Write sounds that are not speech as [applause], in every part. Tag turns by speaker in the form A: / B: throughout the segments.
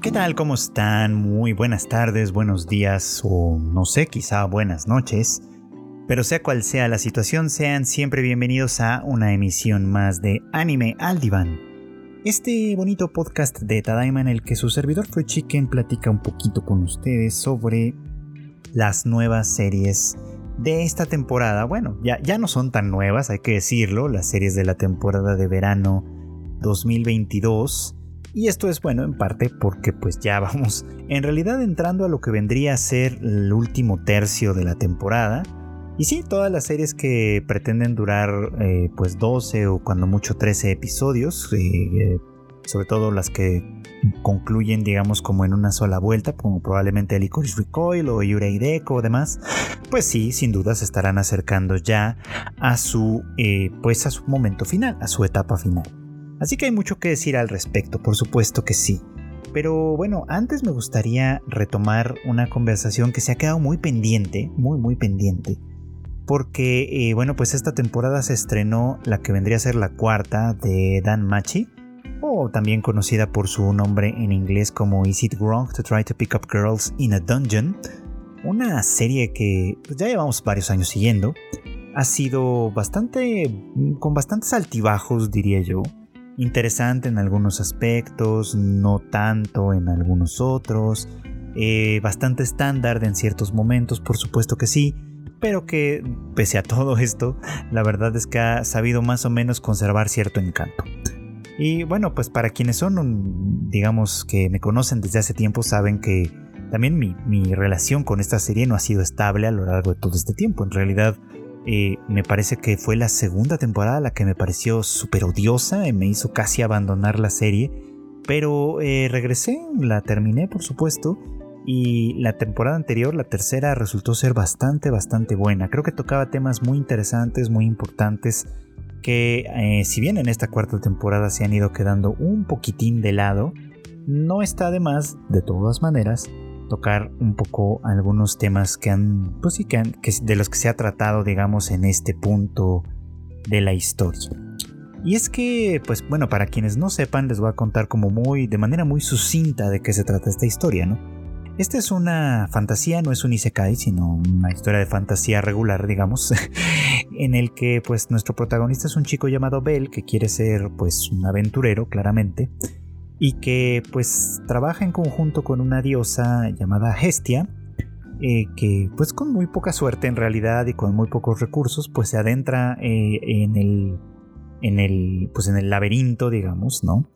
A: ¿Qué tal? ¿Cómo están? Muy buenas tardes, buenos días o no sé, quizá buenas noches. Pero sea cual sea la situación, sean siempre bienvenidos a una emisión más de Anime al Diván. Este bonito podcast de Tadaima en el que su servidor fue Chicken platica un poquito con ustedes sobre las nuevas series de esta temporada. Bueno, ya, ya no son tan nuevas, hay que decirlo, las series de la temporada de verano 2022 y esto es bueno en parte porque pues ya [laughs] vamos en realidad entrando a lo que vendría a ser el último tercio de la temporada. Y sí, todas las series que pretenden durar eh, pues 12 o cuando mucho 13 episodios, eh, eh, sobre todo las que concluyen digamos como en una sola vuelta, como probablemente Licorice Recoil o Yurei Deco o demás, pues sí, sin duda se estarán acercando ya a su pues a su momento final, a su etapa final. Así que hay mucho que decir al respecto, por supuesto que sí. Pero bueno, antes me gustaría retomar una conversación que se ha quedado muy pendiente, muy muy pendiente. Porque, eh, bueno, pues esta temporada se estrenó la que vendría a ser la cuarta de Dan Machi, o también conocida por su nombre en inglés como Is It Wrong to Try to Pick Up Girls in a Dungeon, una serie que pues, ya llevamos varios años siguiendo. Ha sido bastante, con bastantes altibajos, diría yo interesante en algunos aspectos, no tanto en algunos otros, eh, bastante estándar en ciertos momentos, por supuesto que sí, pero que pese a todo esto, la verdad es que ha sabido más o menos conservar cierto encanto. Y bueno, pues para quienes son, digamos, que me conocen desde hace tiempo, saben que también mi, mi relación con esta serie no ha sido estable a lo largo de todo este tiempo. En realidad, eh, me parece que fue la segunda temporada la que me pareció súper odiosa y me hizo casi abandonar la serie. Pero eh, regresé, la terminé por supuesto. Y la temporada anterior, la tercera, resultó ser bastante, bastante buena. Creo que tocaba temas muy interesantes, muy importantes, que eh, si bien en esta cuarta temporada se han ido quedando un poquitín de lado, no está de más, de todas maneras, tocar un poco algunos temas que han, pues sí, que, de los que se ha tratado, digamos, en este punto de la historia. Y es que, pues bueno, para quienes no sepan, les voy a contar como muy, de manera muy sucinta de qué se trata esta historia, ¿no? Esta es una fantasía, no es un isekai, sino una historia de fantasía regular, digamos, [laughs] en el que pues nuestro protagonista es un chico llamado Bell que quiere ser pues un aventurero, claramente, y que pues trabaja en conjunto con una diosa llamada Hestia, eh, que pues con muy poca suerte en realidad y con muy pocos recursos pues se adentra eh, en el en el pues en el laberinto digamos no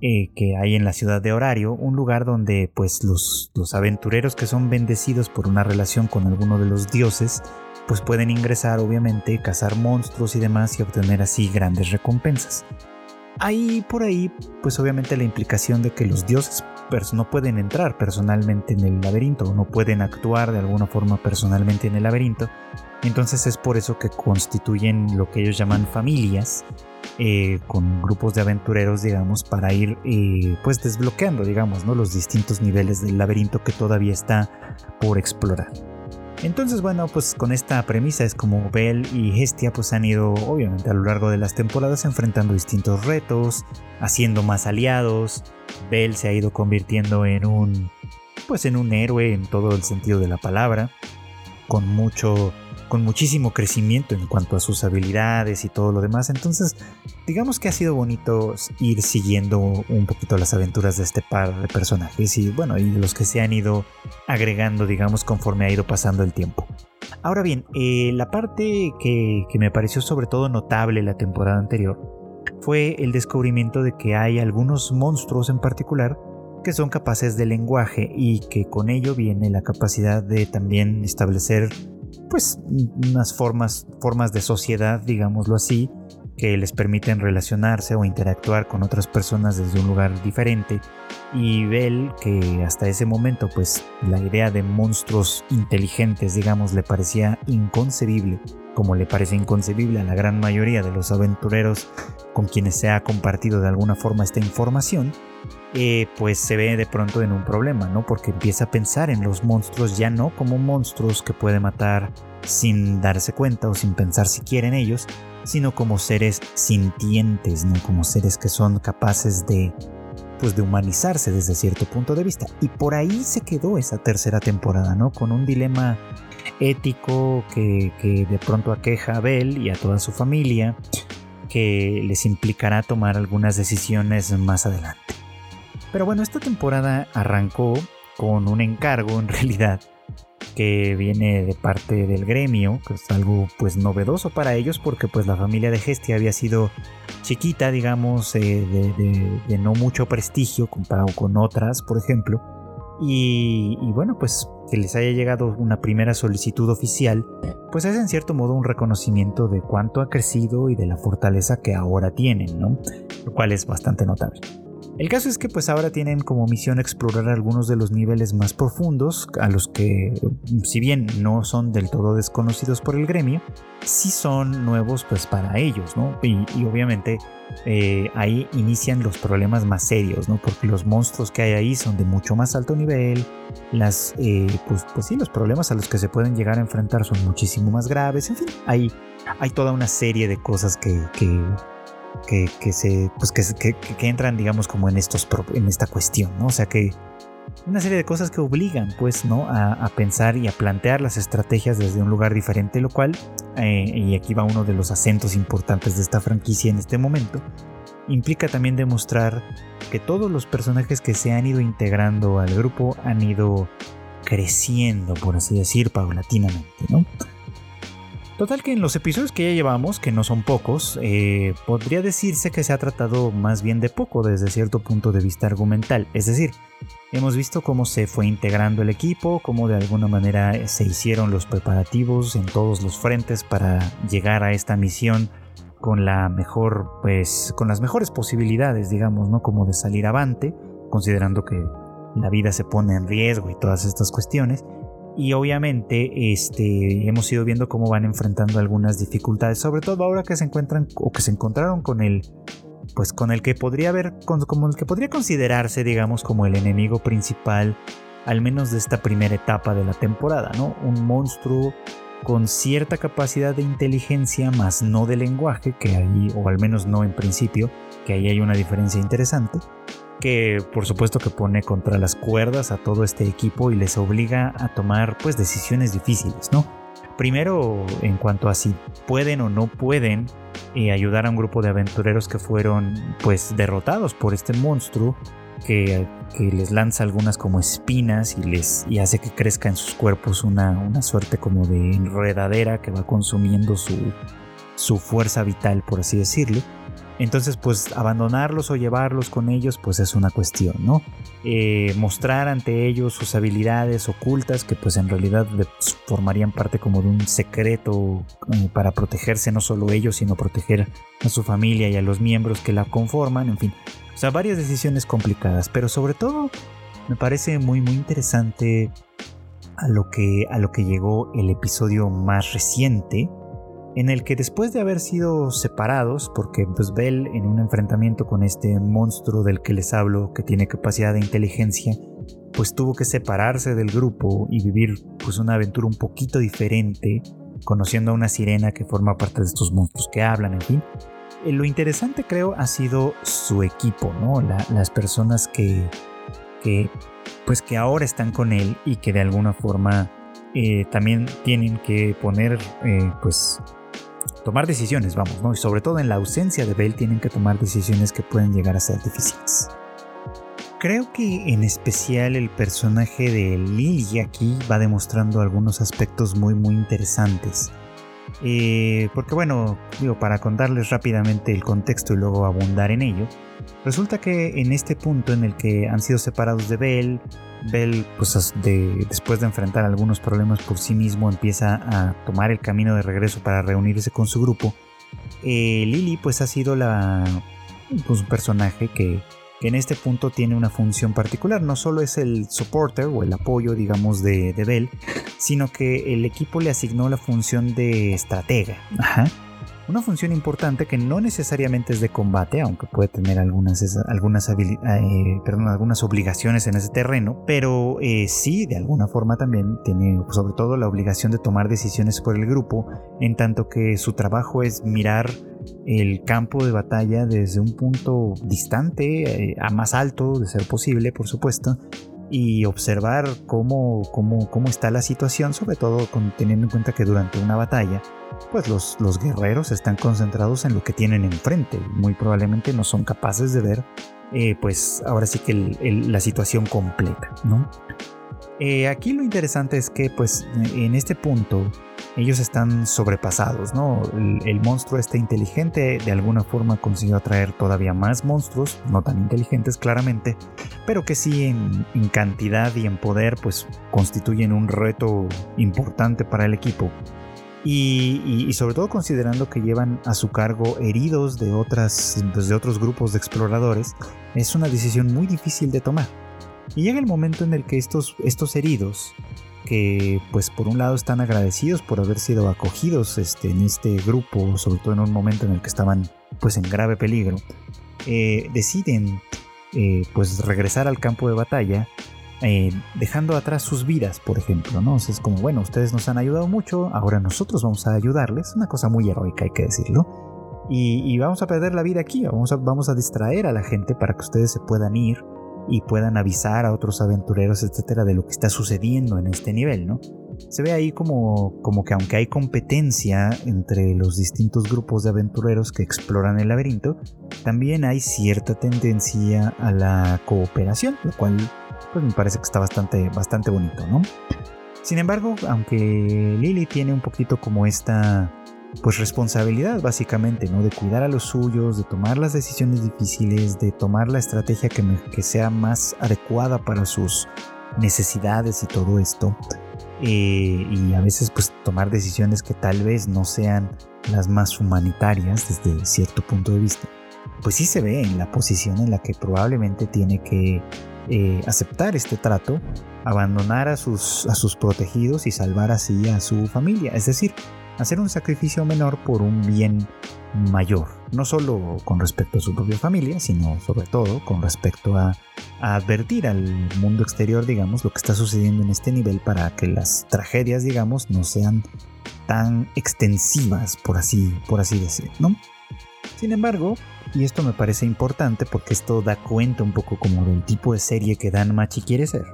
A: eh, que hay en la ciudad de Horario un lugar donde pues los, los aventureros que son bendecidos por una relación con alguno de los dioses pues pueden ingresar obviamente cazar monstruos y demás y obtener así grandes recompensas hay por ahí, pues obviamente la implicación de que los dioses no pueden entrar personalmente en el laberinto, no pueden actuar de alguna forma personalmente en el laberinto. Entonces es por eso que constituyen lo que ellos llaman familias, eh, con grupos de aventureros, digamos, para ir eh, pues desbloqueando, digamos, ¿no? los distintos niveles del laberinto que todavía está por explorar. Entonces, bueno, pues con esta premisa es como Bell y Hestia pues han ido obviamente a lo largo de las temporadas enfrentando distintos retos, haciendo más aliados. Bell se ha ido convirtiendo en un pues en un héroe en todo el sentido de la palabra, con mucho con muchísimo crecimiento en cuanto a sus habilidades y todo lo demás. Entonces, digamos que ha sido bonito ir siguiendo un poquito las aventuras de este par de personajes y bueno, y los que se han ido agregando, digamos, conforme ha ido pasando el tiempo. Ahora bien, eh, la parte que, que me pareció sobre todo notable la temporada anterior fue el descubrimiento de que hay algunos monstruos en particular que son capaces de lenguaje y que con ello viene la capacidad de también establecer pues unas formas, formas de sociedad, digámoslo así, que les permiten relacionarse o interactuar con otras personas desde un lugar diferente. Y Bell, que hasta ese momento pues la idea de monstruos inteligentes, digamos, le parecía inconcebible, como le parece inconcebible a la gran mayoría de los aventureros con quienes se ha compartido de alguna forma esta información, eh, pues se ve de pronto en un problema, ¿no? Porque empieza a pensar en los monstruos ya no como monstruos que puede matar sin darse cuenta o sin pensar siquiera en ellos, sino como seres sintientes, ¿no? Como seres que son capaces de pues de humanizarse desde cierto punto de vista. Y por ahí se quedó esa tercera temporada, ¿no? Con un dilema ético que, que de pronto aqueja a Bell y a toda su familia, que les implicará tomar algunas decisiones más adelante. Pero bueno, esta temporada arrancó con un encargo en [laughs] realidad que viene de parte del gremio, que es algo pues novedoso para ellos porque pues la familia de Gestia había sido chiquita, digamos, eh, de, no mucho prestigio comparado con otras, por ejemplo. Y, y, bueno, pues que les haya llegado una primera solicitud oficial, pues es en cierto modo un reconocimiento de cuánto ha crecido y de la fortaleza que ahora tienen, ¿no? Lo cual es bastante notable. El caso es que pues ahora tienen como misión explorar algunos de los niveles más profundos a los que si bien no son del todo desconocidos por el gremio, sí son nuevos pues para ellos, ¿no? Y, obviamente eh, ahí inician los problemas más serios, ¿no? Porque los monstruos que hay ahí son de mucho más alto nivel, las, eh, pues, pues, sí, los problemas a los que se pueden llegar a enfrentar son muchísimo más graves, en fin, hay, hay toda una serie de cosas que, que que, se, pues que, que, entran, digamos, como en, estos, en esta cuestión, ¿no? O sea que una serie de cosas que obligan, pues, ¿no? A, pensar y a plantear las estrategias desde un lugar diferente, lo cual, eh, y aquí va uno de los acentos importantes de esta franquicia en este momento, implica también demostrar que todos los personajes que se han ido integrando al grupo han ido creciendo, por así decir, paulatinamente, ¿no? Total que en los episodios que ya llevamos, que no son pocos, eh, podría decirse que se ha tratado más bien de poco desde cierto punto de vista argumental. Es decir, hemos visto cómo se fue integrando el equipo, cómo de alguna manera se hicieron los preparativos en todos los frentes para llegar a esta misión con la mejor, pues, con las mejores posibilidades, digamos, ¿no? Como de salir avante, considerando que la vida se pone en riesgo y todas estas cuestiones y obviamente este, hemos ido viendo cómo van enfrentando algunas dificultades, sobre todo ahora que se encuentran o que se encontraron con el pues con el que podría haber como el que podría considerarse digamos como el enemigo principal al menos de esta primera etapa de la temporada, ¿no? Un monstruo con cierta capacidad de inteligencia, más no de lenguaje, que ahí, o al menos no en principio, que ahí hay una diferencia interesante, que por supuesto que pone contra las cuerdas a todo este equipo y les obliga a tomar pues decisiones difíciles, ¿no? Primero en cuanto a si pueden o no pueden eh, ayudar a un grupo de aventureros que fueron pues derrotados por este monstruo que, les lanza algunas como espinas y les y hace que crezca en sus cuerpos una, una suerte como de enredadera que va consumiendo su, su fuerza vital por así decirlo entonces, pues abandonarlos o llevarlos con ellos, pues es una cuestión, ¿no? Eh, mostrar ante ellos sus habilidades ocultas, que pues en realidad formarían parte como de un secreto eh, para protegerse no solo ellos, sino proteger a su familia y a los miembros que la conforman, en fin. O sea, varias decisiones complicadas, pero sobre todo me parece muy, muy interesante a lo que, a lo que llegó el episodio más reciente en el que después de haber sido separados, porque pues Bell en un enfrentamiento con este monstruo del que les hablo, que tiene capacidad de inteligencia, pues tuvo que separarse del grupo y vivir pues una aventura un poquito diferente, conociendo a una sirena que forma parte de estos monstruos que hablan, en fin. Eh, lo interesante creo ha sido su equipo, ¿no? las personas que, que, pues que ahora están con él y que de alguna forma eh, también tienen que poner eh, pues tomar decisiones, vamos, ¿no? Y sobre todo en la ausencia de Bell tienen que tomar decisiones que pueden llegar a ser difíciles. Creo que en especial el personaje de Lily aquí va demostrando algunos aspectos muy muy interesantes. Eh, porque bueno, digo, para contarles rápidamente el contexto y luego abundar en ello, resulta que en este punto en el que han sido separados de Bell, Bell, pues después de enfrentar algunos problemas por sí mismo, empieza a tomar el camino de regreso para reunirse con su grupo. Eh, Lily, pues ha sido la, pues, un personaje que, en este punto tiene una función particular. No solo es el supporter o el apoyo, digamos, de, de Bell, sino que el equipo le asignó la función de estratega. Ajá una función importante que no necesariamente es de combate, aunque puede tener algunas, algunas, eh, algunas obligaciones en ese terreno, pero eh, sí, de alguna forma también tiene sobre todo la obligación de tomar decisiones por el grupo, en tanto que su trabajo es mirar el campo de batalla desde un punto distante, eh, a más alto de ser posible, por supuesto, y observar cómo, cómo, cómo está la situación, sobre todo teniendo en cuenta que durante una batalla, pues los, los guerreros están concentrados en lo que tienen enfrente, muy probablemente no son capaces de ver, eh, pues ahora sí que la situación completa, ¿no? Eh, aquí lo interesante es que pues en este punto ellos están sobrepasados, ¿no? El, monstruo este inteligente de alguna forma consiguió atraer todavía más monstruos, no tan inteligentes claramente, pero que sí en, cantidad y en poder pues constituyen un reto importante para el equipo. Y, sobre todo considerando que llevan a su cargo heridos de, otras, pues, de otros grupos de exploradores, es una decisión muy difícil de tomar. Y llega el momento en el que estos, estos heridos, que pues por un lado están agradecidos por haber sido acogidos este, en este grupo, sobre todo en un momento en el que estaban pues en grave peligro, eh, deciden eh, pues regresar al campo de batalla eh, dejando atrás sus vidas, por ejemplo, ¿no? es como, bueno, ustedes nos han ayudado mucho, ahora nosotros vamos a ayudarles, una cosa muy heroica hay que decirlo, y, vamos a perder la vida aquí, vamos vamos a distraer a la gente para que ustedes se puedan ir y puedan avisar a otros aventureros, etcétera, de lo que está sucediendo en este nivel, ¿no? Se ve ahí como, como que aunque hay competencia entre los distintos grupos de aventureros que exploran el laberinto, también hay cierta tendencia a la cooperación, lo cual pues me parece que está bastante, bastante bonito, ¿no? Sin embargo, aunque Lily tiene un poquito como esta pues responsabilidad básicamente, ¿no? De cuidar a los suyos, de tomar las decisiones difíciles, de tomar la estrategia que, sea más adecuada para sus necesidades y todo esto. Eh, y a veces pues tomar decisiones que tal vez no sean las más humanitarias desde cierto punto de vista. Pues sí se ve en la posición en la que probablemente tiene que eh, aceptar este trato, abandonar a sus, a sus protegidos y salvar así a su familia. Es decir, hacer un sacrificio menor por un bien mayor, no solo con respecto a su propia familia, sino sobre todo con respecto a, advertir al mundo exterior, digamos, lo que está sucediendo en este nivel para que las tragedias, digamos, no sean tan extensivas, por así, por así decir. Sin embargo, y esto me parece importante porque esto da cuenta un poco como del tipo de serie que Dan Machi quiere ser,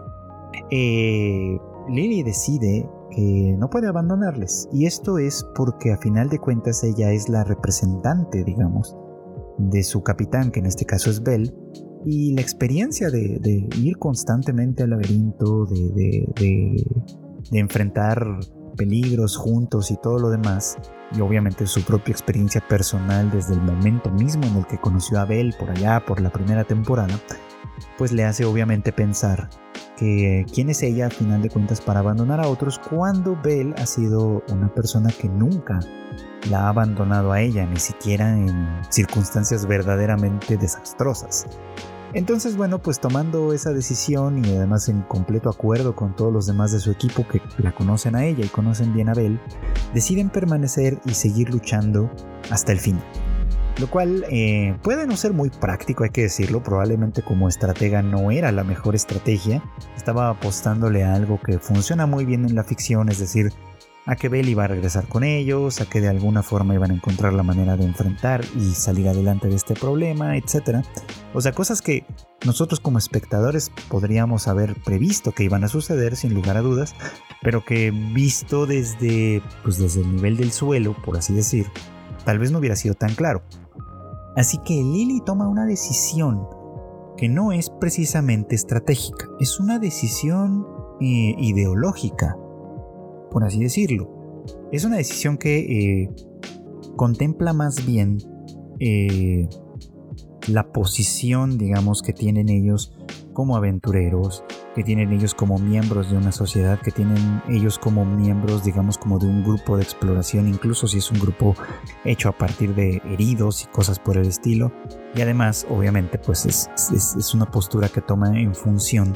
A: eh, Lily decide que no puede abandonarles. Y esto es porque a final de cuentas ella es la representante, digamos, de su capitán, que en este caso es Bell. Y la experiencia de, ir constantemente al laberinto, de, de enfrentar peligros juntos y todo lo demás, y obviamente su propia experiencia personal desde el momento mismo en el que conoció a Bell por allá, por la primera temporada, pues le hace obviamente pensar que quién es ella a final de cuentas para abandonar a otros cuando Belle ha sido una persona que nunca la ha abandonado a ella, ni siquiera en circunstancias verdaderamente desastrosas. Entonces, bueno, pues tomando esa decisión y además en completo acuerdo con todos los demás de su equipo que la conocen a ella y conocen bien a Belle, deciden permanecer y seguir luchando hasta el fin. Lo cual eh, puede no ser muy práctico, hay que decirlo. Probablemente como estratega no era la mejor estrategia. Estaba apostándole a algo que funciona muy bien en la ficción, es decir, a que Bell iba a regresar con ellos, a que de alguna forma iban a encontrar la manera de enfrentar y salir adelante de este problema, etc. O sea, cosas que nosotros como espectadores podríamos haber previsto que iban a suceder sin lugar a dudas, pero que visto desde, pues desde el nivel del suelo, por así decir, tal vez no hubiera sido tan claro. Así que Lily toma una decisión que no es precisamente estratégica, es una decisión eh, ideológica, por así decirlo. Es una decisión que eh, contempla más bien eh, la posición, digamos, que tienen ellos como aventureros, que tienen ellos como miembros de una sociedad, que tienen ellos como miembros, digamos, como de un grupo de exploración, incluso si es un grupo hecho a partir de heridos y cosas por el estilo. Y además, obviamente, pues es, es, una postura que toma en función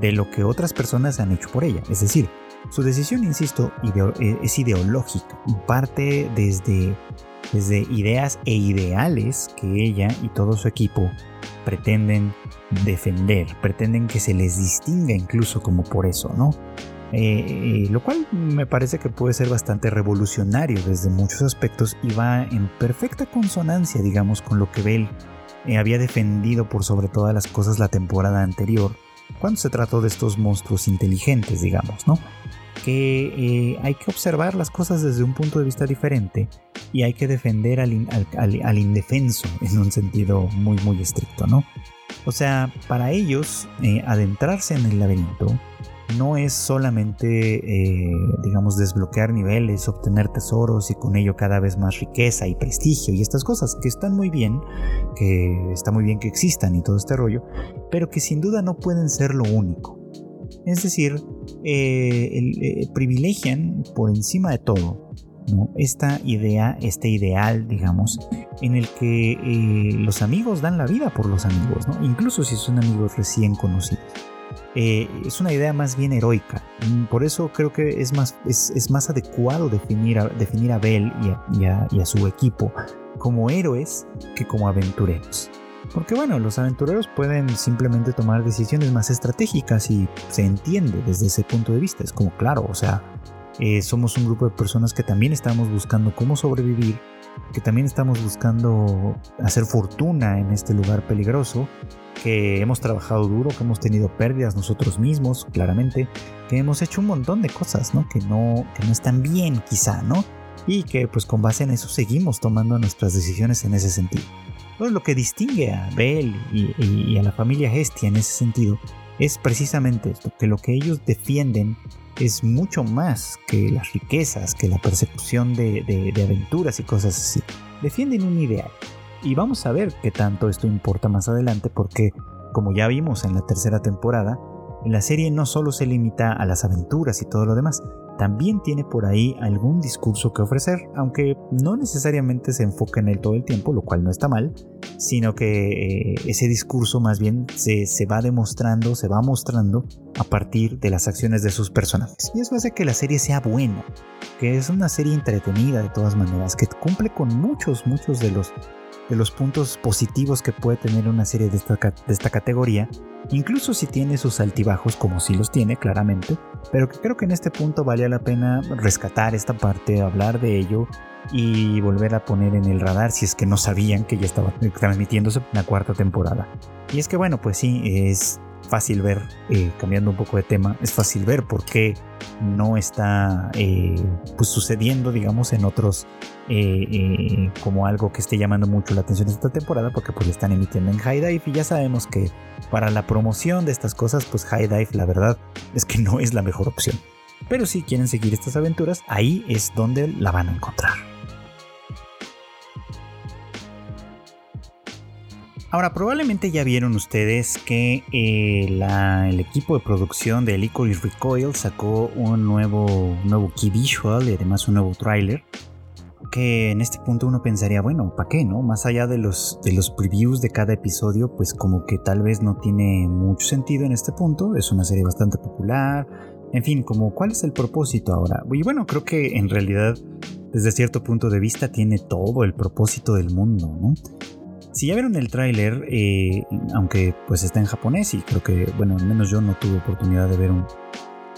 A: de lo que otras personas han hecho por ella. Es decir, su decisión, insisto, e, es ideológica parte desde, desde ideas e ideales que ella y todo su equipo pretenden defender, pretenden que se les distinga incluso como por eso, ¿no? Eh, lo cual me parece que puede ser bastante revolucionario desde muchos aspectos y va en perfecta consonancia, digamos, con lo que Bell eh, había defendido por sobre todas las cosas la temporada anterior, cuando se trató de estos monstruos inteligentes, digamos, ¿no? Que eh, hay que observar las cosas desde un punto de vista diferente y hay que defender al, indefenso en un sentido muy, muy estricto, ¿no? O sea, para ellos, adentrarse en el laberinto no es solamente, eh, digamos, desbloquear niveles, obtener tesoros y con ello cada vez más riqueza y prestigio y estas cosas que están muy bien, que está muy bien que existan y todo este rollo, pero que sin duda no pueden ser lo único. Es decir, eh, eh, privilegian por encima de todo esta idea, este ideal, digamos, en el que los amigos dan la vida por los amigos, incluso si son amigos recién conocidos. Eh, es una idea más bien heroica. Mm, por eso creo que es más, es, más adecuado definir a, definir a Bell y a, su equipo como héroes que como aventureros. Porque bueno, los aventureros pueden simplemente tomar decisiones más estratégicas y se entiende desde ese punto de vista. Es como claro, o sea, eh, somos un grupo de personas que también estamos buscando cómo sobrevivir que también estamos buscando hacer fortuna en este lugar peligroso, que hemos trabajado duro, que hemos tenido pérdidas nosotros mismos, claramente, que hemos hecho un montón de cosas, ¿no? Que no, que no están bien quizá, ¿no? Y que pues con base en eso seguimos tomando nuestras decisiones en ese sentido. Lo que distingue a Bell y, a la familia Hestia en ese sentido es precisamente esto, que lo que ellos defienden es mucho más que las riquezas, que la persecución de, aventuras y cosas así. Defienden un ideal. Y vamos a ver qué tanto esto importa más adelante porque, como ya vimos en la tercera temporada, la serie no solo se limita a las aventuras y todo lo demás, también tiene por ahí algún discurso que ofrecer, aunque no necesariamente se enfoca en él todo el tiempo, lo cual no está mal, sino que eh, ese discurso más bien se, se, va demostrando, se va mostrando a partir de las acciones de sus personajes. Y eso hace que la serie sea buena, que es una serie entretenida de todas maneras, que cumple con muchos, muchos de los de los puntos positivos que puede tener una serie de esta, de esta categoría, incluso si tiene sus altibajos, como si los tiene claramente, pero que creo que en este punto valía la pena rescatar esta parte, hablar de ello y volver a poner en el radar si es que no sabían que ya estaba transmitiéndose la cuarta temporada. Y es que bueno, pues sí, es fácil ver, eh, cambiando un poco de tema, es fácil ver por qué no está eh, pues sucediendo, digamos, en otros eh, como algo que esté llamando mucho la atención esta temporada, porque pues están emitiendo en High Dive y ya sabemos que para la promoción de estas cosas, pues High Dive la verdad es que no es la mejor opción. Pero si quieren seguir estas aventuras, ahí es donde la van a encontrar. Ahora, probablemente ya vieron ustedes que eh, el equipo de producción de Licorice Recoil sacó un nuevo, nuevo key visual y además un nuevo tráiler. Que en este punto uno pensaría, bueno, ¿para qué, no? Más allá de los, de los previews de cada episodio, pues como que tal vez no tiene mucho sentido en este punto. Es una serie bastante popular. En fin, como cuál es el propósito ahora. Y bueno, creo que en realidad, desde cierto punto de vista, tiene todo el propósito del mundo, ¿no? Si ya vieron el tráiler, eh, aunque pues está en japonés y creo que, bueno, al menos yo no tuve oportunidad de ver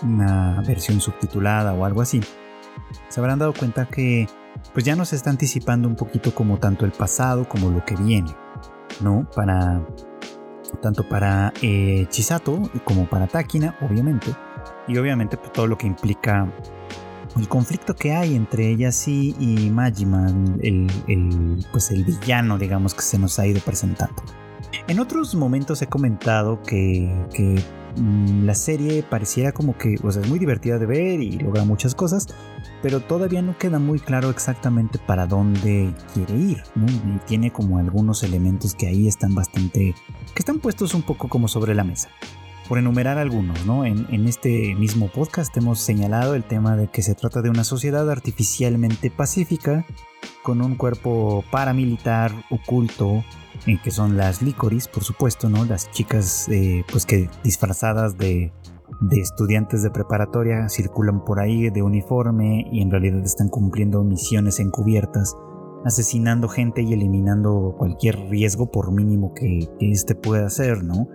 A: una versión subtitulada o algo así, se habrán dado cuenta que pues ya nos está anticipando un poquito como tanto el pasado como lo que viene, ¿no? Para tanto para eh, Chisato como para Takina, obviamente, y obviamente pues, todo lo que implica el conflicto que hay entre ella y, Majima, el, pues el villano, digamos, que se nos ha ido presentando. En otros momentos he comentado que, mm, la serie pareciera como que o sea, es muy divertida de ver y logra muchas cosas, pero todavía no queda muy claro exactamente para dónde quiere ir. Y tiene como algunos elementos que ahí están bastante, que están puestos un poco como sobre la mesa por enumerar algunos, ¿no? En, este mismo podcast hemos señalado el tema de que se trata de una sociedad artificialmente pacífica con un cuerpo paramilitar oculto, en que son las licoris, por supuesto, ¿no? Las chicas, eh, pues que disfrazadas de, de estudiantes de preparatoria circulan por ahí de uniforme y en realidad están cumpliendo misiones encubiertas, asesinando gente y eliminando cualquier riesgo por mínimo que, éste pueda hacer, ¿no?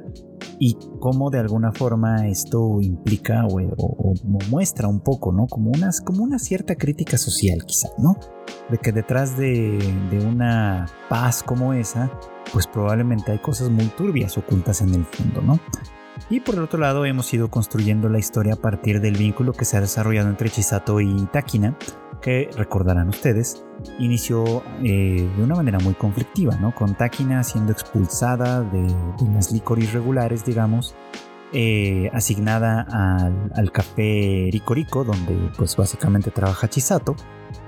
A: y cómo de alguna forma esto implica o, muestra un poco, ¿no? Como, unas, como una cierta crítica social quizá, ¿no? De que detrás de, de una paz como esa, pues probablemente hay cosas muy turbias ocultas en el fondo, ¿no? Y por el otro lado hemos ido construyendo la historia a partir del vínculo que se ha desarrollado entre Chisato y Takina, que recordarán ustedes, inició eh, de una manera muy conflictiva, ¿no? Con Takina siendo expulsada de, las licores regulares, digamos, eh, asignada al, café Rico donde pues básicamente trabaja Chisato,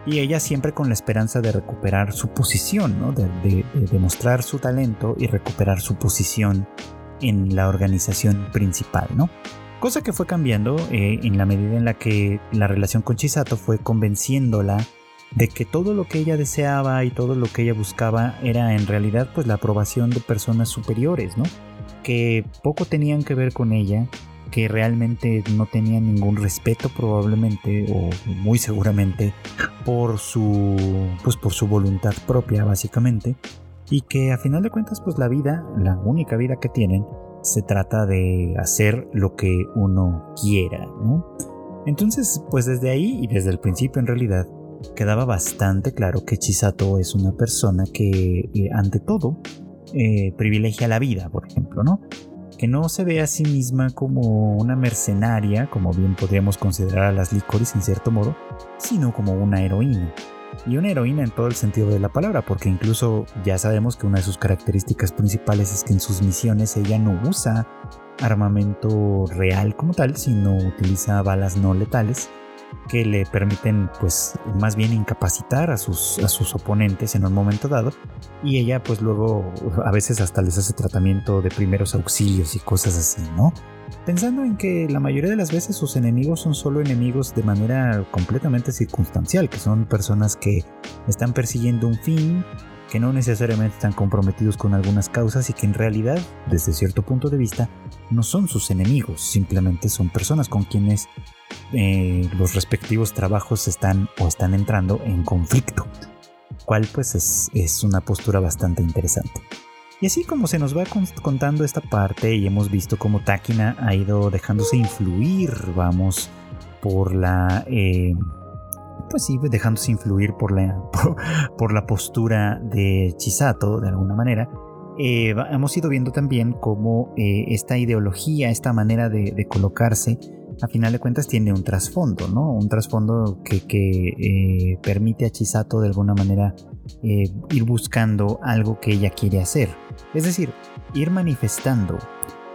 A: y ella siempre con la esperanza de recuperar su posición, ¿no? de demostrar su talento y recuperar su posición en la organización principal, ¿no? Cosa que fue cambiando eh, en la medida en la que la relación con Chisato fue convenciéndola de que todo lo que ella deseaba y todo lo que ella buscaba era en realidad pues la aprobación de personas superiores, ¿no? Que poco tenían que ver con ella, que realmente no tenían ningún respeto probablemente o muy seguramente por su pues por su voluntad propia básicamente y que a final de cuentas pues la vida, la única vida que tienen, se trata de hacer lo que uno quiera, ¿no? Entonces pues desde ahí y desde el principio en realidad quedaba bastante claro que Chisato es una persona que eh, ante todo eh, privilegia la vida, por ejemplo, ¿no? Que no se ve a sí misma como una mercenaria, como bien podríamos considerar a las licores en cierto modo, sino como una heroína y una heroína en todo el sentido de la palabra, porque incluso ya sabemos que una de sus características principales es que en sus misiones ella no usa armamento real como tal, sino utiliza balas no letales que le permiten pues más bien incapacitar a sus, a sus oponentes en un momento dado y ella pues luego a veces hasta les hace tratamiento de primeros auxilios y cosas así, ¿no? pensando en que la mayoría de las veces sus enemigos son solo enemigos de manera completamente circunstancial, que son personas que están persiguiendo un fin, que no necesariamente están comprometidos con algunas causas y que en realidad, desde cierto punto de vista, no son sus enemigos, simplemente son personas con quienes eh, los respectivos trabajos están o están entrando en conflicto, cual pues es, una postura bastante interesante. Y así como se nos va contando esta parte y hemos visto cómo Takina ha ido dejándose influir, vamos, por la... Eh, pues sí, dejándose influir por la, [laughs] por, la postura de Chisato, de alguna manera, eh, hemos ido viendo también cómo eh, esta ideología, esta manera de, colocarse, a final de cuentas tiene un trasfondo, ¿no? Un trasfondo que, permite a Chisato de alguna manera ir buscando algo que ella quiere hacer. Es decir, ir manifestando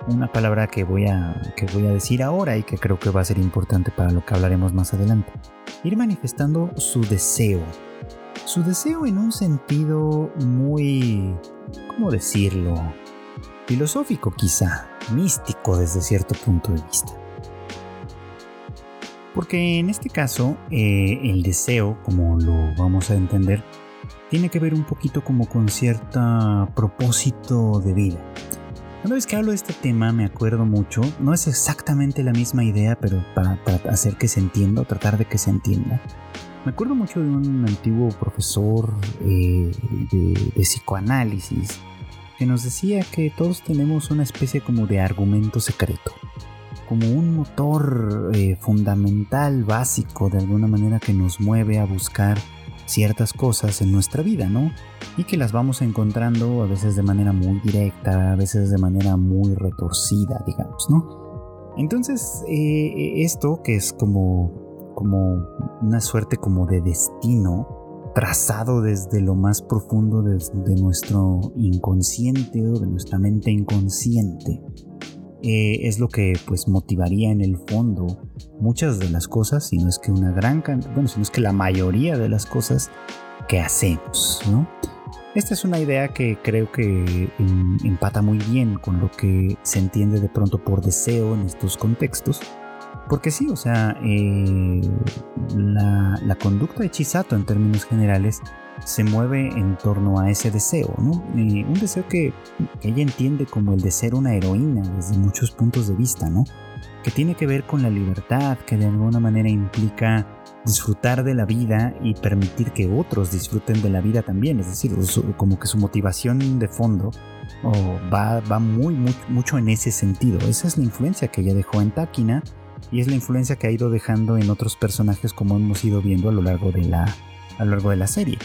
A: una palabra que voy, a, que voy a decir ahora y que creo que va a ser importante para lo que hablaremos más adelante. Ir manifestando su deseo. Su deseo en un sentido muy, ¿cómo decirlo? Filosófico quizá, místico desde cierto punto de vista. Porque en este caso, eh, el deseo, como lo vamos a entender, tiene que ver un poquito como con cierto propósito de vida. Cada vez que hablo de este tema me acuerdo mucho, no es exactamente la misma idea, pero para, hacer que se entienda o tratar de que se entienda. Me acuerdo mucho de un antiguo profesor eh, de, psicoanálisis que nos decía que todos tenemos una especie como de argumento secreto, como un motor eh, fundamental, básico, de alguna manera que nos mueve a buscar ciertas cosas en nuestra vida, ¿no? Y que las vamos encontrando a veces de manera muy directa, a veces de manera muy retorcida, digamos, ¿no? Entonces, eh, esto que es como, como una suerte como de destino, trazado desde lo más profundo de, de nuestro inconsciente o de nuestra mente inconsciente, eh, es lo que pues motivaría en el fondo muchas de las cosas, si no es que una gran bueno, si no es que la mayoría de las cosas que hacemos, ¿no? Esta es una idea que creo que empata muy bien con lo que se entiende de pronto por deseo en estos contextos. Porque sí, o sea, eh, la, la, conducta de Chisato en términos generales se mueve en torno a ese deseo, ¿no? un deseo que ella entiende como el de ser una heroína desde muchos puntos de vista, ¿no? Que tiene que ver con la libertad, que de alguna manera implica disfrutar de la vida y permitir que otros disfruten de la vida también, es decir, como que su motivación de fondo va, va muy, mucho en ese sentido. Esa es la influencia que ella dejó en Takina y es la influencia que ha ido dejando en otros personajes como hemos ido viendo a lo largo de la, a lo largo de la serie.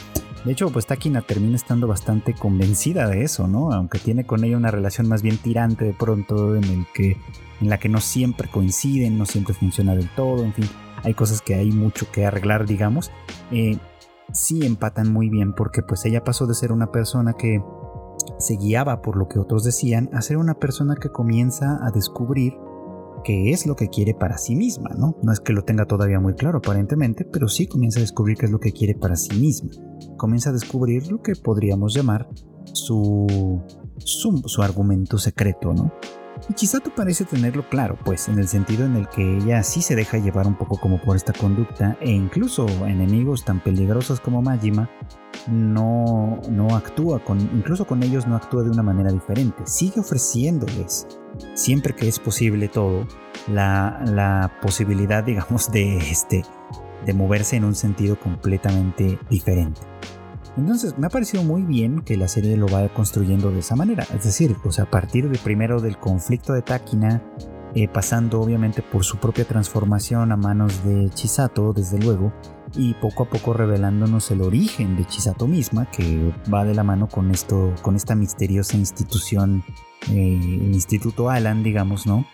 A: De hecho, pues Takina termina estando bastante convencida de eso, ¿no? Aunque tiene con ella una relación más bien tirante de pronto, en el que en la que no siempre coinciden, no siempre funciona del todo, en fin, hay cosas que hay mucho que arreglar, digamos. Eh, sí empatan muy bien porque pues ella pasó de ser una persona que se guiaba por lo que otros decían a ser una persona que comienza a descubrir qué es lo que quiere para sí misma, ¿no? No es que lo tenga todavía muy claro aparentemente, pero sí comienza a descubrir qué es lo que quiere para sí misma. Comienza a descubrir lo que podríamos llamar su, su, argumento secreto, ¿no? Y Chisato parece tenerlo claro, pues, en el sentido en el que ella sí se deja llevar un poco como por esta conducta, e incluso enemigos tan peligrosos como Majima no, no actúa con, incluso con ellos no actúa de una manera diferente, sigue ofreciéndoles siempre que es posible todo, la, posibilidad, [laughs] digamos, de, este, de moverse en un sentido completamente diferente. Entonces me ha parecido muy bien que la serie lo vaya construyendo de esa manera. Es decir, pues a partir de primero del conflicto de Takina, eh, pasando obviamente por su propia transformación a manos de Chisato, desde luego, y poco a poco revelándonos el origen de Chisato misma, que va de la mano con esto, con esta misteriosa institución eh, el Instituto Alan, digamos, ¿no?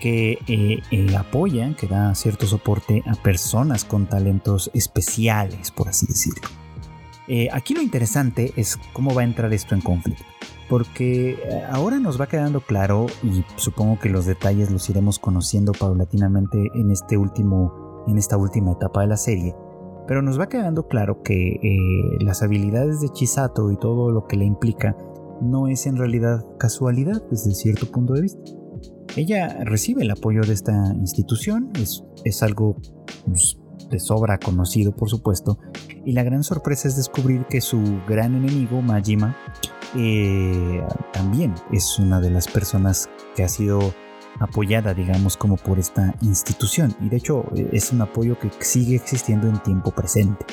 A: que eh, eh, apoya, que da cierto soporte a personas con talentos especiales, por así decirlo. aquí lo interesante es cómo va a entrar esto en conflicto, porque ahora nos va quedando claro, y supongo que los detalles los iremos conociendo paulatinamente en, este último, en esta última etapa de la serie, pero nos va quedando claro que las habilidades de Chisato y todo lo que le implica no es en realidad casualidad desde cierto punto de vista. Ella recibe el apoyo de esta institución, es, es algo pues, de sobra conocido por supuesto, y la gran sorpresa es descubrir que su gran enemigo, Majima, eh, también es una de las personas que ha sido apoyada, digamos, como por esta institución, y de hecho es un apoyo que sigue existiendo en tiempo presente.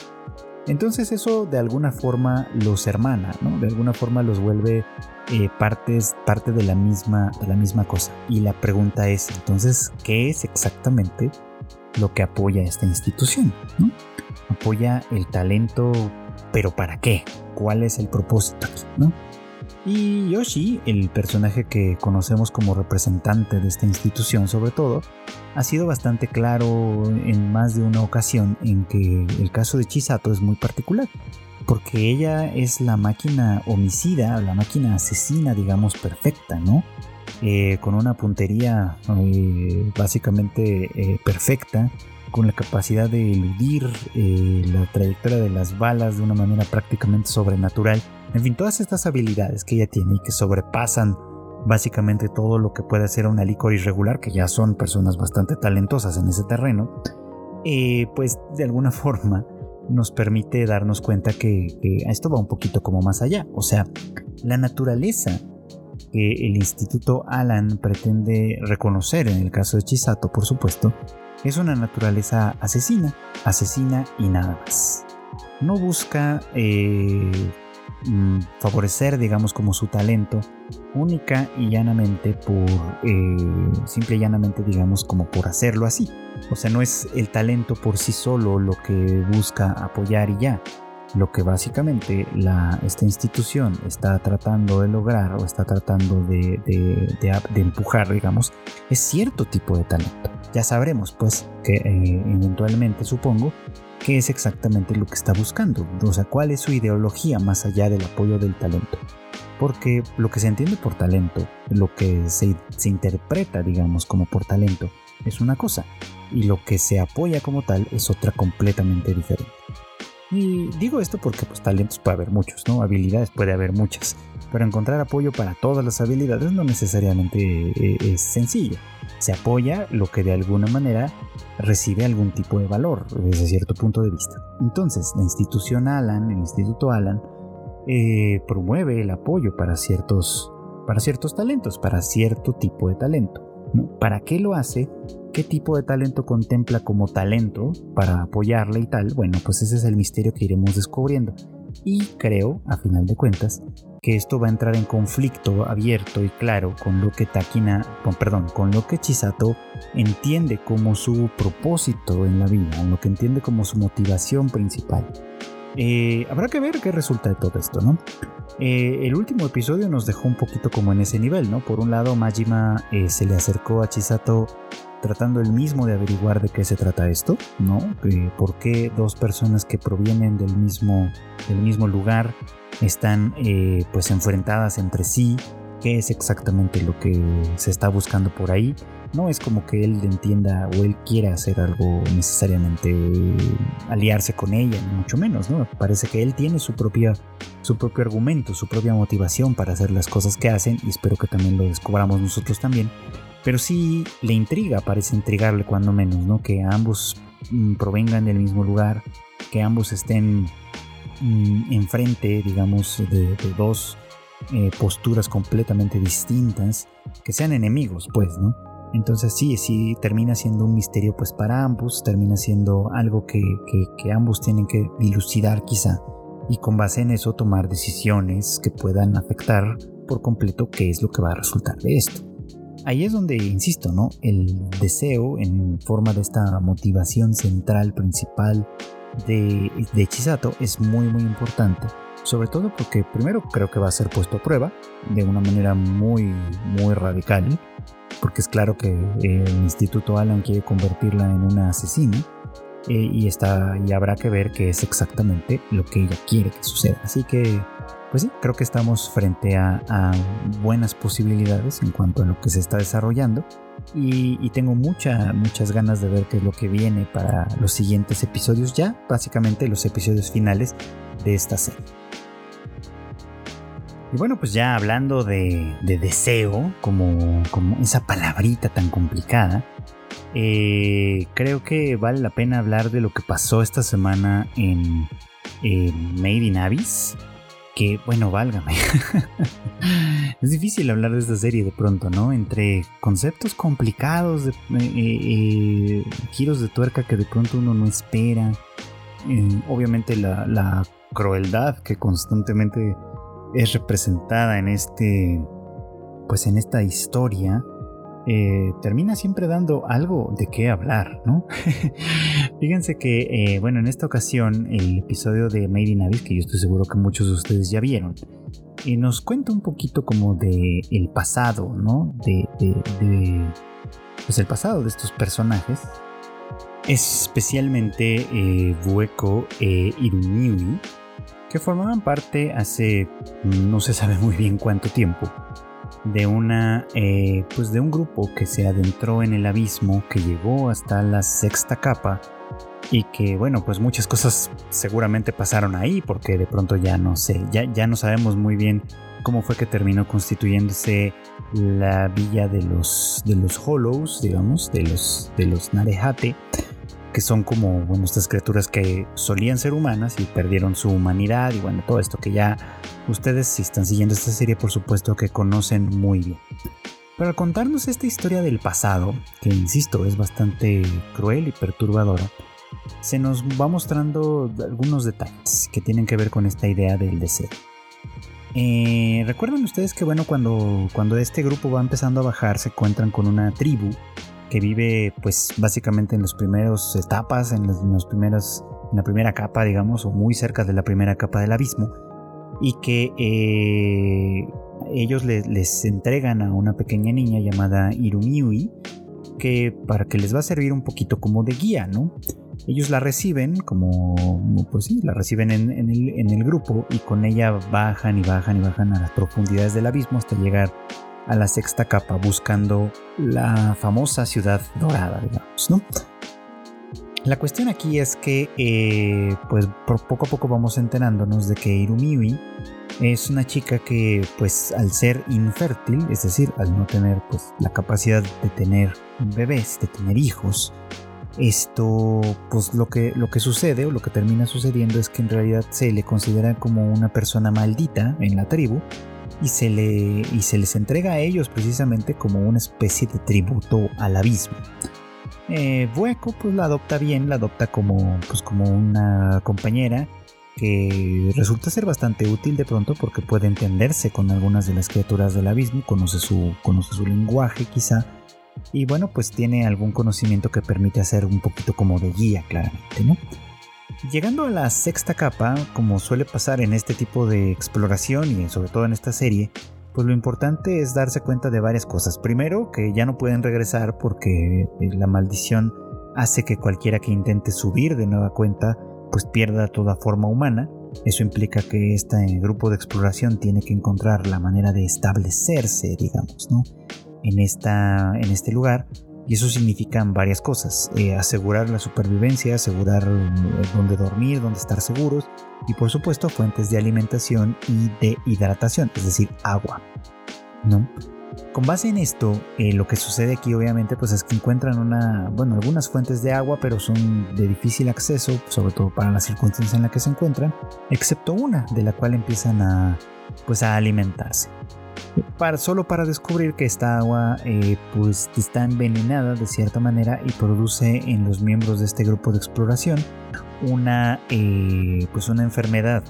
A: Entonces eso de alguna forma los hermana, ¿no? De alguna forma los vuelve eh, partes, parte de la, misma, la misma cosa. Y la pregunta es, entonces, ¿qué es exactamente lo que apoya esta institución? Apoya el talento, pero ¿para qué? ¿Cuál es el propósito aquí? ¿no? Y Yoshi, el personaje que conocemos como representante de esta institución sobre todo, ha sido bastante claro en más de una ocasión en que el caso de Chisato es muy particular, porque ella es la máquina homicida, la máquina asesina, digamos, perfecta, ¿no? Eh, con una puntería eh, básicamente eh, perfecta, con la capacidad de eludir la trayectoria de las balas de una manera prácticamente sobrenatural en fin, todas estas habilidades que ella tiene y que sobrepasan básicamente todo lo que puede hacer una licor irregular, que ya son personas bastante talentosas en ese terreno, eh, pues de alguna [laughs] forma nos permite darnos cuenta que, esto va un poquito como más allá. O sea, la naturaleza que el Instituto Alan pretende reconocer en el caso de Chisato, por supuesto, es una naturaleza asesina, asesina y nada más. No busca eh, Mm, favorecer, digamos, como su talento, única y llanamente por, eh, simple y llanamente, digamos, como por hacerlo así. O sea, no es el talento por sí solo lo que busca apoyar y ya. Lo que básicamente esta institución está tratando de lograr o está tratando de, de, empujar, digamos, es cierto tipo de talento. Ya sabremos, pues, que eh, eventualmente, supongo, qué es exactamente lo que está buscando, o sea, cuál es su ideología más allá del apoyo del talento. Porque lo que se entiende por talento, lo que se, interpreta, digamos, como por talento, es una cosa, y lo que se apoya como tal es otra completamente diferente. Y digo esto porque pues talentos puede haber muchos, ¿no? Habilidades puede haber muchas, pero encontrar apoyo para todas las habilidades no necesariamente eh, es sencillo. Se apoya lo que de alguna manera recibe algún tipo de valor desde cierto punto de vista. Entonces, la institución Alan, el Instituto Alan, eh, promueve el apoyo para ciertos, para ciertos talentos, para cierto tipo de talento. ¿Para qué lo hace? ¿Qué tipo de talento contempla como talento para apoyarle y tal? Bueno, pues ese es el misterio que iremos descubriendo. Y creo, a final de cuentas, que esto va a entrar en conflicto abierto y claro con lo que Takina, con, perdón, con lo que Chisato entiende como su propósito en la vida, en lo que entiende como su motivación principal. Eh, habrá que ver qué resulta de todo esto, ¿no? Eh, el último episodio nos dejó un poquito como en ese nivel, ¿no? Por un lado, Majima eh, se le acercó a Chisato tratando el mismo de averiguar de qué se trata esto, ¿no? ¿Por qué dos personas que provienen del mismo, del mismo lugar están pues enfrentadas entre sí? ¿Qué es exactamente lo que se está buscando por ahí? no es como que él entienda o él quiera hacer algo necesariamente aliarse con ella, mucho menos, ¿no? Parece que él tiene su propia su propio argumento, su propia motivación para hacer las cosas que hacen y espero que también lo descubramos nosotros también. Pero sí le intriga, parece intrigarle cuando menos, ¿no? Que ambos mm, provengan del mismo lugar, que ambos estén mm, enfrente, digamos, de, dos eh, posturas completamente distintas, que sean enemigos, pues, ¿no? Entonces sí, sí, termina siendo un misterio pues para ambos, termina siendo algo que, ambos tienen que dilucidar quizá y con base en eso tomar decisiones que puedan afectar por completo qué es lo que va a resultar de esto. Ahí es donde, insisto, ¿no? El deseo en forma de esta motivación central principal de, de Chisato es muy muy importante. Sobre todo porque primero creo que va a ser puesto a prueba de una manera muy muy radical porque es claro que el Instituto Alan quiere convertirla en una asesina eh, y, está, y habrá que ver qué es exactamente lo que ella quiere que suceda. Así que, pues sí, creo que estamos frente a, buenas posibilidades en cuanto a lo que se está desarrollando y, tengo mucha, muchas ganas de ver qué es lo que viene para los siguientes episodios, ya básicamente los episodios finales de esta serie. Y bueno, pues ya hablando de, deseo, como, como, esa palabrita tan complicada, eh, creo que vale la pena hablar de lo que pasó esta semana en, Made in Abyss. Que bueno, válgame. [laughs] es difícil hablar de esta serie de pronto, ¿no? Entre conceptos complicados, de, eh, eh, giros de tuerca que de pronto uno no espera. obviamente la, la crueldad que constantemente es representada en este, pues en esta historia, eh, termina siempre dando algo de qué hablar, ¿no? [laughs] Fíjense que, eh, bueno, en esta ocasión el episodio de Made in Abyss, que yo estoy seguro que muchos de ustedes ya vieron, eh, nos cuenta un poquito como de el pasado, ¿no? De, pues el pasado de estos personajes, especialmente Bueko e Iruniui, que formaban parte hace no se sabe muy bien cuánto tiempo de una eh, pues de un grupo que se adentró en el abismo que llegó hasta la sexta capa y que bueno pues muchas cosas seguramente pasaron ahí porque de pronto ya no sé ya, ya no sabemos muy bien cómo fue que terminó constituyéndose la villa de los de los hollows digamos de los de los narejate que son como, bueno, estas criaturas que solían ser humanas y perdieron su humanidad y bueno, todo esto que ya ustedes si están siguiendo esta serie por supuesto que conocen muy bien. Pero al contarnos esta historia del pasado, que insisto es bastante cruel y perturbadora, se nos va mostrando algunos detalles que tienen que ver con esta idea del deseo. Eh, Recuerdan ustedes que bueno, cuando, cuando este grupo va empezando a bajar se encuentran con una tribu que vive pues básicamente en las primeras etapas, en, los, primeros, en la primera capa, digamos, o muy cerca de la primera capa del abismo, y que eh, ellos les, entregan a una pequeña niña llamada Irumiui, que para que les va a servir un poquito como de guía, ¿no? Ellos la reciben como, pues sí, la reciben en, el, en el grupo y con ella bajan y bajan y bajan a las profundidades del abismo hasta llegar a la sexta capa buscando la famosa ciudad dorada, digamos, ¿no? La cuestión aquí es que, eh, pues poco a poco vamos enterándonos de que Irumiwi es una chica que, pues al ser infértil, es decir, al no tener pues, la capacidad de tener bebés, de tener hijos, esto, pues lo que, lo que sucede o lo que termina sucediendo es que en realidad se le considera como una persona maldita en la tribu y se, le, y se les entrega a ellos precisamente como una especie de tributo al abismo. Eh, Bueco pues la adopta bien, la adopta como, pues, como una compañera que resulta ser bastante útil de pronto porque puede entenderse con algunas de las criaturas del abismo, conoce su, conoce su lenguaje quizá, y bueno, pues tiene algún conocimiento que permite hacer un poquito como de guía claramente, ¿no? Llegando a la sexta capa, como suele pasar en este tipo de exploración y sobre todo en esta serie, pues lo importante es darse cuenta de varias cosas. Primero, que ya no pueden regresar porque eh, la maldición hace que cualquiera que intente subir de nueva cuenta pues pierda toda forma humana. Eso implica que este grupo de exploración tiene que encontrar la manera de establecerse, digamos, ¿no? En, esta, en este lugar y eso significa varias cosas. Eh, asegurar la supervivencia, asegurar eh, dónde dormir, dónde estar seguros y por supuesto fuentes de alimentación y de hidratación, es decir, agua. ¿no? Con base en esto, eh, lo que sucede aquí obviamente pues es que encuentran una, bueno, algunas fuentes de agua, pero son de difícil acceso, sobre todo para las circunstancias en las que se encuentran, excepto una de la cual empiezan a, pues, a alimentarse solo para descubrir que esta agua eh, pues está envenenada de cierta manera y produce en los miembros de este grupo de exploración una, eh, pues una enfermedad.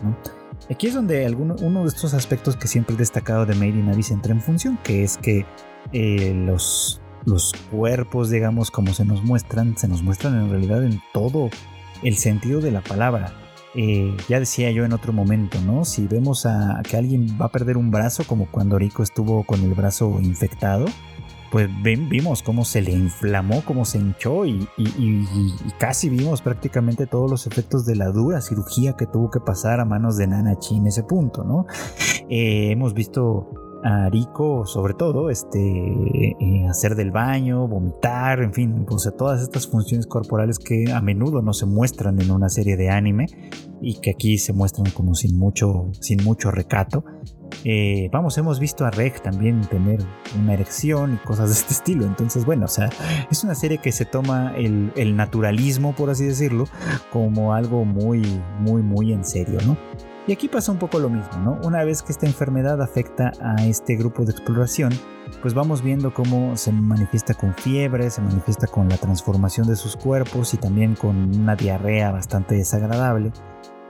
A: Aquí es donde alguno, uno de estos aspectos que siempre he destacado de Made in Abyss entra en función, que es que eh, los, los cuerpos, digamos, como se nos muestran, se nos muestran en realidad en todo el sentido de la palabra eh, ya decía yo en otro momento, ¿no? Si vemos a que alguien va a perder un brazo, como cuando Rico estuvo con el brazo infectado, pues vimos cómo se le inflamó, cómo se hinchó y, casi vimos prácticamente todos los efectos de la dura cirugía que tuvo que pasar a manos de Nanachi en ese punto, ¿no? Eh, hemos visto a sobre todo, este, eh, hacer del baño, vomitar, en fin, todas estas funciones corporales que a menudo no se muestran en una serie de anime y que aquí se muestran como sin mucho, sin mucho recato. Eh, vamos, hemos visto a Reg también tener una erección y cosas de este estilo. Entonces, bueno, o sea, es una serie que se toma el, el naturalismo, por así decirlo, como algo muy, muy, muy en serio, ¿no? Y aquí pasa un poco lo mismo, ¿no? Una vez que esta enfermedad afecta a este grupo de exploración, pues vamos viendo cómo se manifiesta con fiebre, se manifiesta con la transformación de sus cuerpos y también con una diarrea bastante desagradable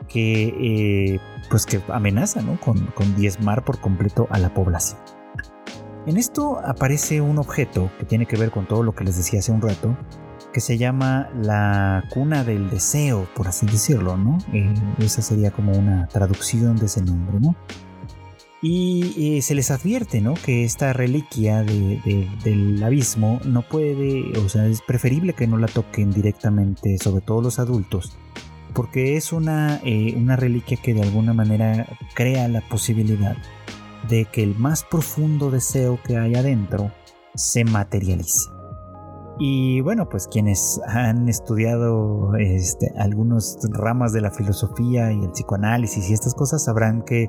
A: que, eh, pues que amenaza, ¿no? Con, con diezmar por completo a la población. En esto aparece un objeto que tiene que ver con todo lo que les decía hace un rato, que se llama la cuna del deseo, por así decirlo, ¿no? Eh, esa sería como una traducción de ese nombre, ¿no? Y eh, se les advierte, ¿no? Que esta reliquia del abismo no puede, o sea, es preferible que no la toquen directamente, sobre todo los adultos, porque es una, eh, una reliquia que de alguna manera crea la posibilidad de que el más profundo deseo que hay adentro se materialice. Y bueno, pues quienes han estudiado este, algunas ramas de la filosofía y el psicoanálisis y estas cosas sabrán que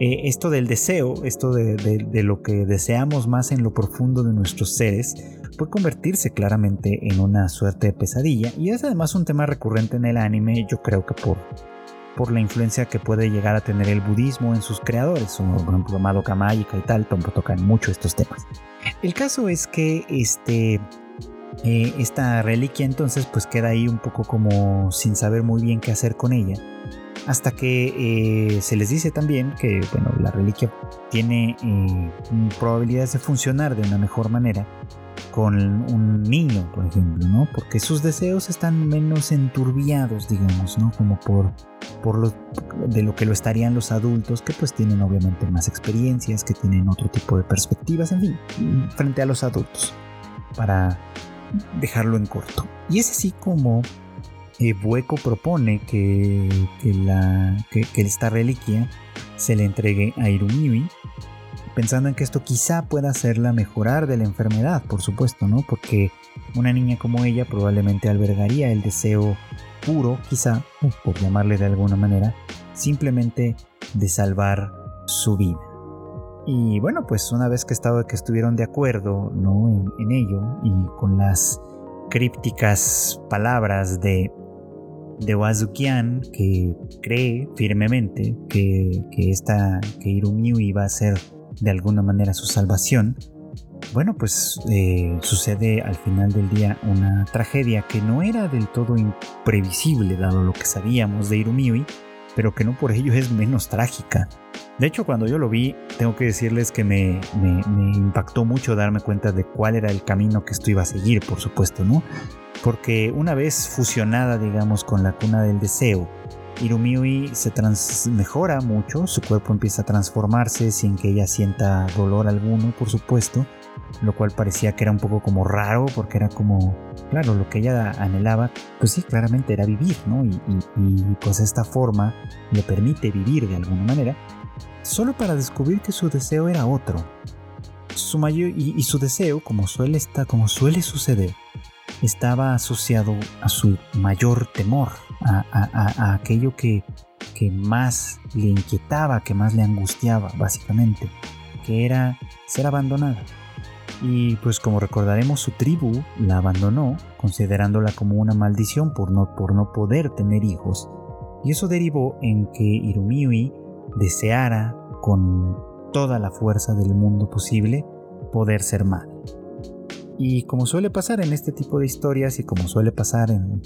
A: eh, esto del deseo, esto de, lo que deseamos más en lo profundo de nuestros seres, puede convertirse claramente en una suerte de pesadilla. Y es además un tema recurrente en el anime, yo creo que por, por la influencia que puede llegar a tener el budismo en sus creadores, por ejemplo Madoka Mágica y tal, tocan mucho estos temas. El caso es que este eh, esta reliquia entonces pues queda ahí un poco como sin saber muy bien qué hacer con ella. Hasta que eh, se les dice también que bueno, la reliquia tiene eh, probabilidades de funcionar de una mejor manera con un niño, por ejemplo, ¿no? Porque sus deseos están menos enturbiados, digamos, ¿no? Como por, por lo, de lo que lo estarían los adultos, que pues tienen obviamente más experiencias, que tienen otro tipo de perspectivas, en fin, frente a los adultos, para dejarlo en corto. Y es así como eh, Bueco propone que, la, que, esta reliquia se le entregue a Irumiwi, pensando en que esto quizá pueda hacerla mejorar de la enfermedad, por supuesto, ¿no? Porque una niña como ella probablemente albergaría el deseo puro, quizá, por llamarle de alguna manera, simplemente de salvar su vida. Y bueno, pues una vez que, estuvieron de acuerdo ¿no? en, ello y con las crípticas palabras de, de Wazukian, que cree firmemente que, que, esta, que Irumiu iba a ser de alguna manera su salvación, bueno, pues eh, sucede al final del día una tragedia que no era del todo imprevisible dado lo que sabíamos de Irumiui, pero que no por ello es menos trágica. De hecho, cuando yo lo vi, tengo que decirles que me, impactó mucho darme cuenta de cuál era el camino que esto iba a seguir, por supuesto, ¿no? Porque una vez fusionada, digamos, con la cuna del deseo, Irumiui se mejora mucho, su cuerpo empieza a transformarse sin que ella sienta dolor alguno, por supuesto, lo cual parecía que era un poco como raro porque era como, claro, lo que ella anhelaba, pues sí, claramente era vivir, ¿no? Y, pues esta forma le permite vivir de alguna manera, solo para descubrir que su deseo era otro. Su mayor, y, su deseo, como suele, estar, como suele suceder, estaba asociado a su mayor temor, a, aquello que, que más le inquietaba, que más le angustiaba, básicamente, que era ser abandonada. Y pues como recordaremos, su tribu la abandonó, considerándola como una maldición por no, por no poder tener hijos. Y eso derivó en que Irumiui deseara con toda la fuerza del mundo posible poder ser madre. Y como suele pasar en este tipo de historias y como suele pasar en,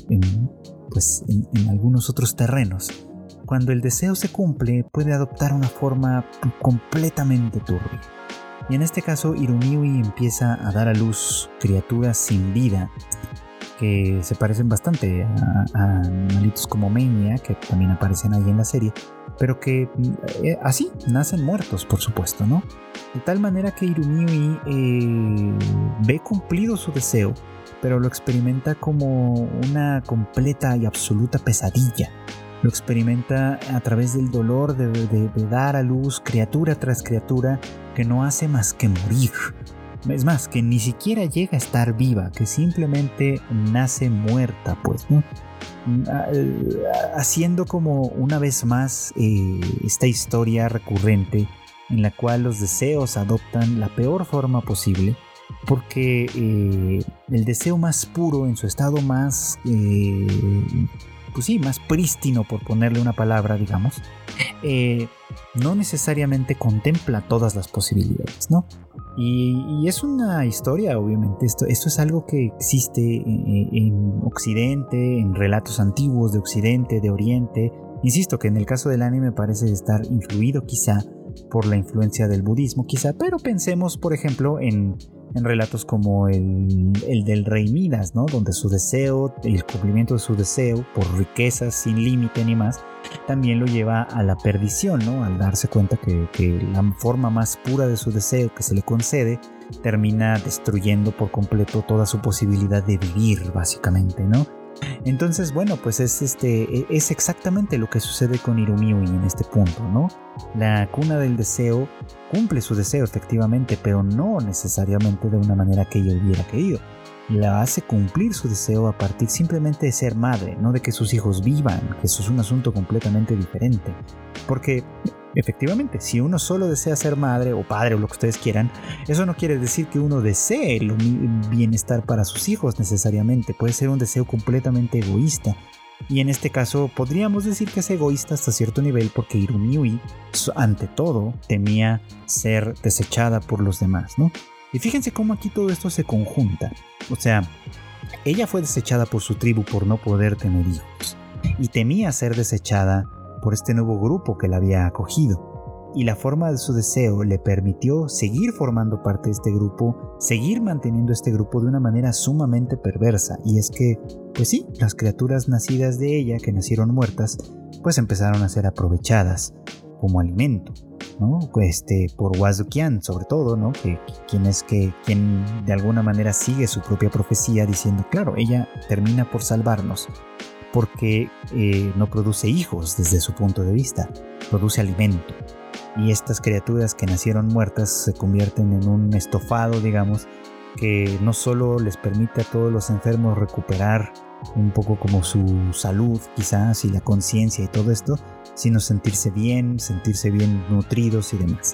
A: pues, en algunos otros terrenos, cuando el deseo se cumple puede adoptar una forma completamente turbia. Y en este caso, Irumiui empieza a dar a luz criaturas sin vida que se parecen bastante a, animalitos como Menia, que también aparecen ahí en la serie, pero que eh, así nacen muertos, por supuesto, ¿no? De tal manera que Irumiui eh, ve cumplido su deseo, pero lo experimenta como una completa y absoluta pesadilla. Lo experimenta a través del dolor de dar a luz criatura tras criatura que no hace más que morir. Es más, que ni siquiera llega a estar viva, que simplemente nace muerta, pues, ¿no? Eh, haciendo como una vez más eh, esta historia recurrente en la cual los deseos adoptan la peor forma posible, porque eh, el deseo más puro, en su estado más pues sí, más prístino, por ponerle una palabra, digamos, eh, no necesariamente contempla todas las posibilidades, ¿no? Y, es una historia, obviamente, esto, es algo que existe en, en, Occidente, en relatos antiguos de Occidente, de Oriente. Insisto que en el caso del anime parece estar influido quizá por la influencia del budismo, quizá, pero pensemos, por ejemplo, en en relatos como el, del rey Midas, ¿no? donde su deseo, el cumplimiento de su deseo por riquezas sin límite ni más, también lo lleva a la perdición, ¿no? al darse cuenta que, que la forma más pura de su deseo que se le concede termina destruyendo por completo toda su posibilidad de vivir, básicamente, ¿no? Entonces, bueno, pues es, este, es exactamente lo que sucede con Irumiui en este punto, ¿no? La cuna del deseo cumple su deseo efectivamente, pero no necesariamente de una manera que ella hubiera querido. La hace cumplir su deseo a partir simplemente de ser madre, no de que sus hijos vivan, que eso es un asunto completamente diferente. Porque Efectivamente, si uno solo desea ser madre o padre o lo que ustedes quieran, eso no quiere decir que uno desee el bienestar para sus hijos necesariamente. Puede ser un deseo completamente egoísta. Y en este caso podríamos decir que es egoísta hasta cierto nivel porque Irumiui, ante todo, temía ser desechada por los demás, ¿no? Y fíjense cómo aquí todo esto se conjunta. O sea, ella fue desechada por su tribu por no poder tener hijos. Y temía ser desechada por este nuevo grupo que la había acogido. Y la forma de su deseo le permitió seguir formando parte de este grupo, seguir manteniendo este grupo de una manera sumamente perversa. Y es que, pues sí, las criaturas nacidas de ella, que nacieron muertas, pues empezaron a ser aprovechadas como alimento. ¿no? Este, por Wazukian sobre todo, ¿no? Que, quien es que quien de alguna manera sigue su propia profecía diciendo, claro, ella termina por salvarnos, porque eh, no produce hijos desde su punto de vista, produce alimento. Y estas criaturas que nacieron muertas se convierten en un estofado, digamos, que no solo les permite a todos los enfermos recuperar un poco como su salud quizás y la conciencia y todo esto, sino sentirse bien, sentirse bien nutridos y demás.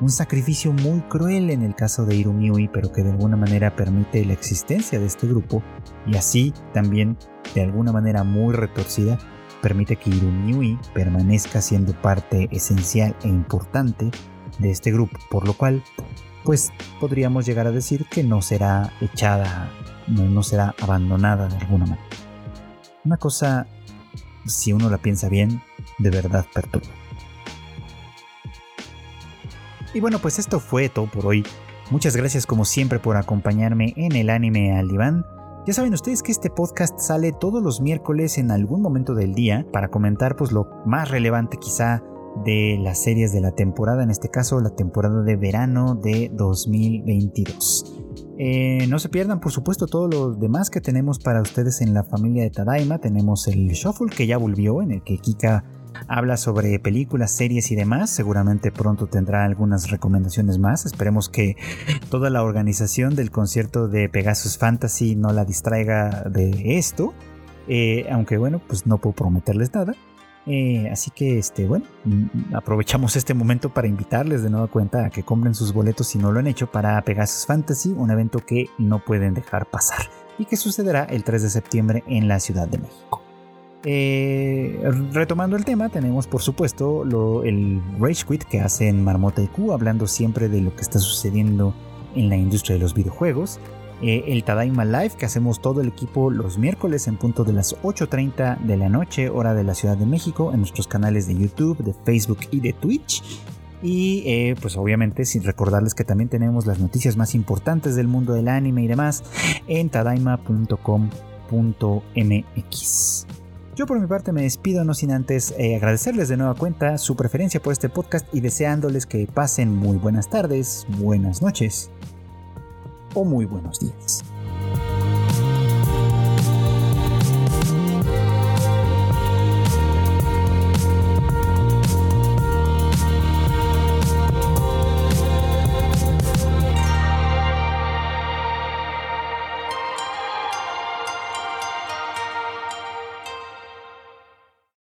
A: Un sacrificio muy cruel en el caso de Irumiui, pero que de alguna manera permite la existencia de este grupo y así también de alguna manera muy retorcida permite que Irumiui permanezca siendo parte esencial e importante de este grupo, por lo cual pues podríamos llegar a decir que no será echada, no, no será abandonada de alguna manera. Una cosa, si uno la piensa bien, de verdad perturba. Y bueno, pues esto fue todo por hoy. Muchas gracias como siempre por acompañarme en el anime al diván. Ya saben ustedes que este podcast sale todos los miércoles en algún momento del día para comentar pues lo más relevante quizá de las series de la temporada, en este caso la temporada de verano de 2022. Eh, no se pierdan, por supuesto, todo lo demás que tenemos para ustedes en la familia de Tadaima. Tenemos el Shuffle que ya volvió, en el que Kika habla sobre películas, series y demás. Seguramente pronto tendrá algunas recomendaciones más. Esperemos que toda la organización del concierto de Pegasus Fantasy no la distraiga de esto. Eh, aunque bueno, pues no puedo prometerles nada. Eh, así que, este, bueno, mm, aprovechamos este momento para invitarles de nueva cuenta a que compren sus boletos si no lo han hecho para Pegasus Fantasy, un evento que no pueden dejar pasar y que sucederá el 3 de septiembre en la Ciudad de México. Eh, retomando el tema, tenemos por supuesto el Rage Quit que hacen Marmota y Q, hablando siempre de lo que está sucediendo en la industria de los videojuegos. Eh, el Tadaima Live que hacemos todo el equipo los miércoles en punto de las 8.30 de la noche, hora de la Ciudad de México, en nuestros canales de YouTube, de Facebook y de Twitch. Y eh, pues obviamente sin recordarles que también tenemos las noticias más importantes del mundo del anime y demás en tadaima.com.mx. Yo por mi parte me despido no sin antes eh, agradecerles de nueva cuenta su preferencia por este podcast y deseándoles que pasen muy buenas tardes, buenas noches o muy buenos días.